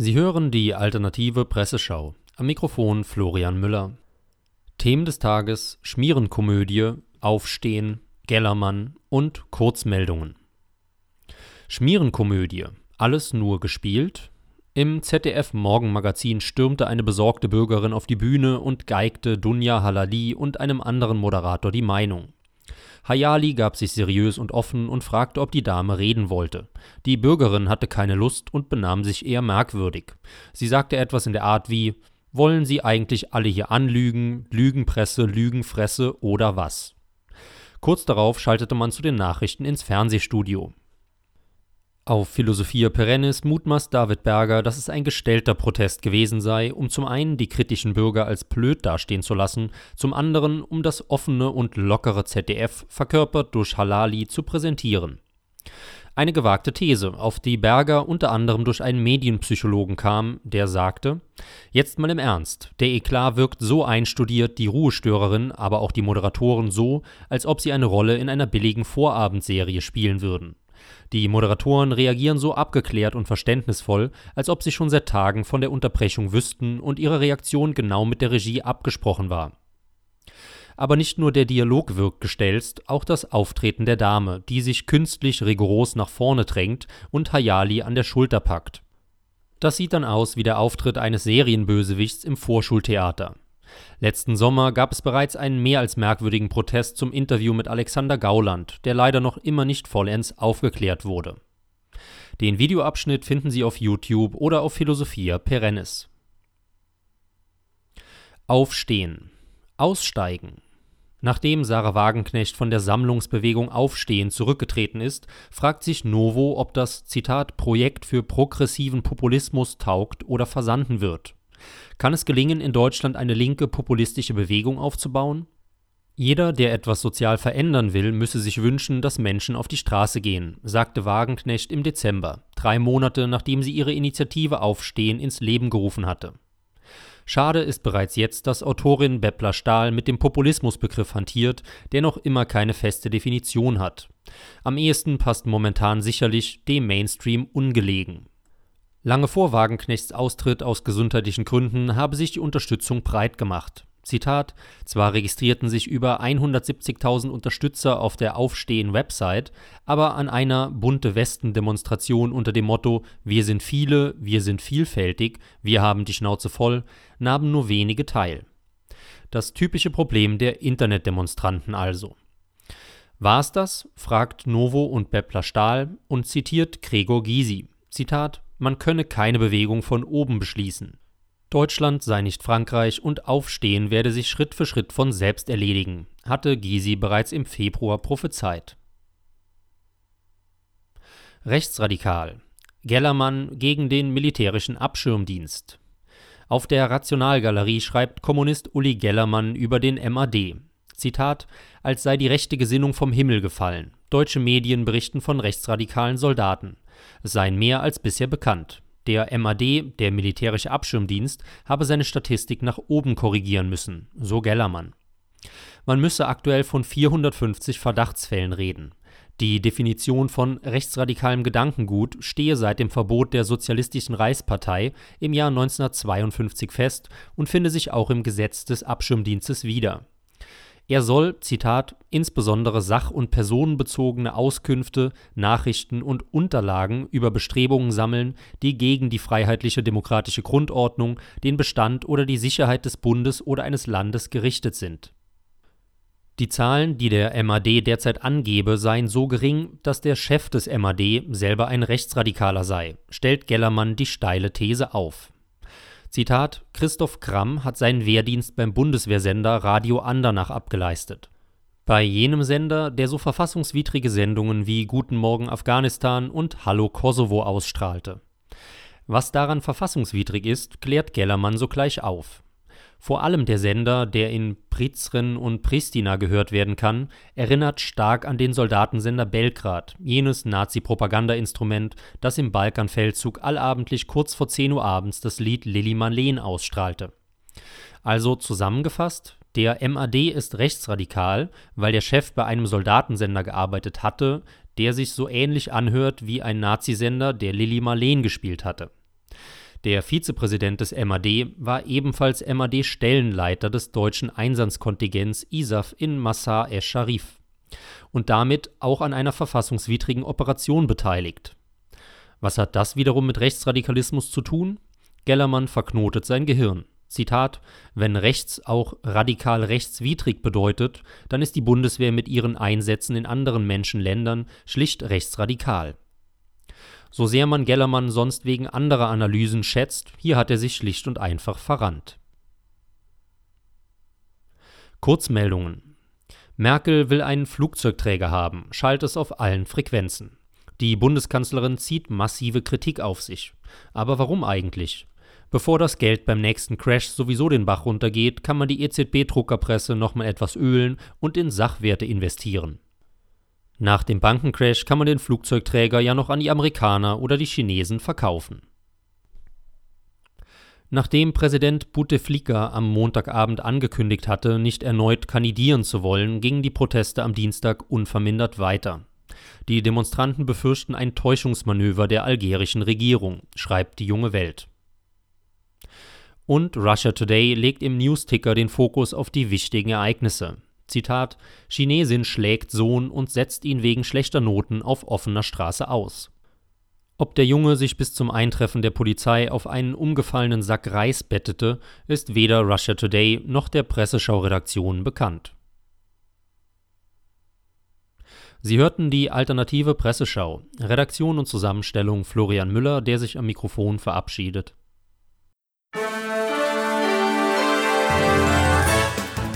Sie hören die alternative Presseschau. Am Mikrofon Florian Müller. Themen des Tages: Schmierenkomödie, Aufstehen, Gellermann und Kurzmeldungen. Schmierenkomödie. Alles nur gespielt? Im ZDF Morgenmagazin stürmte eine besorgte Bürgerin auf die Bühne und geigte Dunja Halali und einem anderen Moderator die Meinung. Hayali gab sich seriös und offen und fragte, ob die Dame reden wollte. Die Bürgerin hatte keine Lust und benahm sich eher merkwürdig. Sie sagte etwas in der Art wie Wollen Sie eigentlich alle hier anlügen, Lügenpresse, Lügenfresse oder was? Kurz darauf schaltete man zu den Nachrichten ins Fernsehstudio. Auf Philosophia Perennis mutmaßt David Berger, dass es ein gestellter Protest gewesen sei, um zum einen die kritischen Bürger als blöd dastehen zu lassen, zum anderen um das offene und lockere ZDF, verkörpert durch Halali, zu präsentieren. Eine gewagte These, auf die Berger unter anderem durch einen Medienpsychologen kam, der sagte: Jetzt mal im Ernst, der Eklat wirkt so einstudiert, die Ruhestörerin, aber auch die Moderatoren so, als ob sie eine Rolle in einer billigen Vorabendserie spielen würden. Die Moderatoren reagieren so abgeklärt und verständnisvoll, als ob sie schon seit Tagen von der Unterbrechung wüssten und ihre Reaktion genau mit der Regie abgesprochen war. Aber nicht nur der Dialog wirkt gestelzt, auch das Auftreten der Dame, die sich künstlich rigoros nach vorne drängt und Hayali an der Schulter packt. Das sieht dann aus wie der Auftritt eines Serienbösewichts im Vorschultheater. Letzten Sommer gab es bereits einen mehr als merkwürdigen Protest zum Interview mit Alexander Gauland, der leider noch immer nicht vollends aufgeklärt wurde. Den Videoabschnitt finden Sie auf YouTube oder auf Philosophia Perennis. Aufstehen. Aussteigen. Nachdem Sarah Wagenknecht von der Sammlungsbewegung Aufstehen zurückgetreten ist, fragt sich Novo, ob das Zitat Projekt für progressiven Populismus taugt oder versanden wird. Kann es gelingen, in Deutschland eine linke populistische Bewegung aufzubauen? Jeder, der etwas sozial verändern will, müsse sich wünschen, dass Menschen auf die Straße gehen, sagte Wagenknecht im Dezember, drei Monate nachdem sie ihre Initiative Aufstehen ins Leben gerufen hatte. Schade ist bereits jetzt, dass Autorin Beppler Stahl mit dem Populismusbegriff hantiert, der noch immer keine feste Definition hat. Am ehesten passt momentan sicherlich dem Mainstream ungelegen. Lange vor Wagenknechts Austritt aus gesundheitlichen Gründen habe sich die Unterstützung breit gemacht. Zitat: Zwar registrierten sich über 170.000 Unterstützer auf der Aufstehen-Website, aber an einer bunte Westen-Demonstration unter dem Motto Wir sind viele, wir sind vielfältig, wir haben die Schnauze voll, nahmen nur wenige teil. Das typische Problem der Internetdemonstranten also. War es das? fragt Novo und Beppler Stahl und zitiert Gregor Gysi. Zitat: man könne keine Bewegung von oben beschließen. Deutschland sei nicht Frankreich und Aufstehen werde sich Schritt für Schritt von selbst erledigen, hatte Gysi bereits im Februar prophezeit. Rechtsradikal. Gellermann gegen den militärischen Abschirmdienst. Auf der Rationalgalerie schreibt Kommunist Uli Gellermann über den MAD. Zitat: Als sei die rechte Gesinnung vom Himmel gefallen. Deutsche Medien berichten von rechtsradikalen Soldaten seien mehr als bisher bekannt. Der MAD, der militärische Abschirmdienst, habe seine Statistik nach oben korrigieren müssen, so Gellermann. Man müsse aktuell von 450 Verdachtsfällen reden. Die Definition von rechtsradikalem Gedankengut stehe seit dem Verbot der Sozialistischen Reichspartei im Jahr 1952 fest und finde sich auch im Gesetz des Abschirmdienstes wieder er soll, Zitat, insbesondere sach- und personenbezogene Auskünfte, Nachrichten und Unterlagen über Bestrebungen sammeln, die gegen die freiheitliche demokratische Grundordnung, den Bestand oder die Sicherheit des Bundes oder eines Landes gerichtet sind. Die Zahlen, die der MAD derzeit angebe, seien so gering, dass der Chef des MAD selber ein Rechtsradikaler sei, stellt Gellermann die steile These auf Zitat: Christoph Kramm hat seinen Wehrdienst beim Bundeswehrsender Radio Andernach abgeleistet. Bei jenem Sender, der so verfassungswidrige Sendungen wie Guten Morgen Afghanistan und Hallo Kosovo ausstrahlte. Was daran verfassungswidrig ist, klärt Gellermann sogleich auf. Vor allem der Sender, der in Prizren und Pristina gehört werden kann, erinnert stark an den Soldatensender Belgrad, jenes Nazi-Propaganda-Instrument, das im Balkanfeldzug allabendlich kurz vor 10 Uhr abends das Lied Lili Marleen ausstrahlte. Also zusammengefasst, der MAD ist rechtsradikal, weil der Chef bei einem Soldatensender gearbeitet hatte, der sich so ähnlich anhört wie ein Nazisender, der Lili Marleen gespielt hatte. Der Vizepräsident des MAD war ebenfalls MAD-Stellenleiter des deutschen Einsatzkontingents ISAF in Massar esch-Sharif und damit auch an einer verfassungswidrigen Operation beteiligt. Was hat das wiederum mit Rechtsradikalismus zu tun? Gellermann verknotet sein Gehirn. Zitat: Wenn rechts auch radikal rechtswidrig bedeutet, dann ist die Bundeswehr mit ihren Einsätzen in anderen Menschenländern schlicht rechtsradikal. So sehr man Gellermann sonst wegen anderer Analysen schätzt, hier hat er sich schlicht und einfach verrannt. Kurzmeldungen Merkel will einen Flugzeugträger haben, schallt es auf allen Frequenzen. Die Bundeskanzlerin zieht massive Kritik auf sich. Aber warum eigentlich? Bevor das Geld beim nächsten Crash sowieso den Bach runtergeht, kann man die EZB-Druckerpresse nochmal etwas ölen und in Sachwerte investieren. Nach dem Bankencrash kann man den Flugzeugträger ja noch an die Amerikaner oder die Chinesen verkaufen. Nachdem Präsident Bouteflika am Montagabend angekündigt hatte, nicht erneut kandidieren zu wollen, gingen die Proteste am Dienstag unvermindert weiter. Die Demonstranten befürchten ein Täuschungsmanöver der algerischen Regierung, schreibt die junge Welt. Und Russia Today legt im Newsticker den Fokus auf die wichtigen Ereignisse. Zitat: Chinesin schlägt Sohn und setzt ihn wegen schlechter Noten auf offener Straße aus. Ob der Junge sich bis zum Eintreffen der Polizei auf einen umgefallenen Sack Reis bettete, ist weder Russia Today noch der Presseschau-Redaktion bekannt. Sie hörten die alternative Presseschau. Redaktion und Zusammenstellung Florian Müller, der sich am Mikrofon verabschiedet.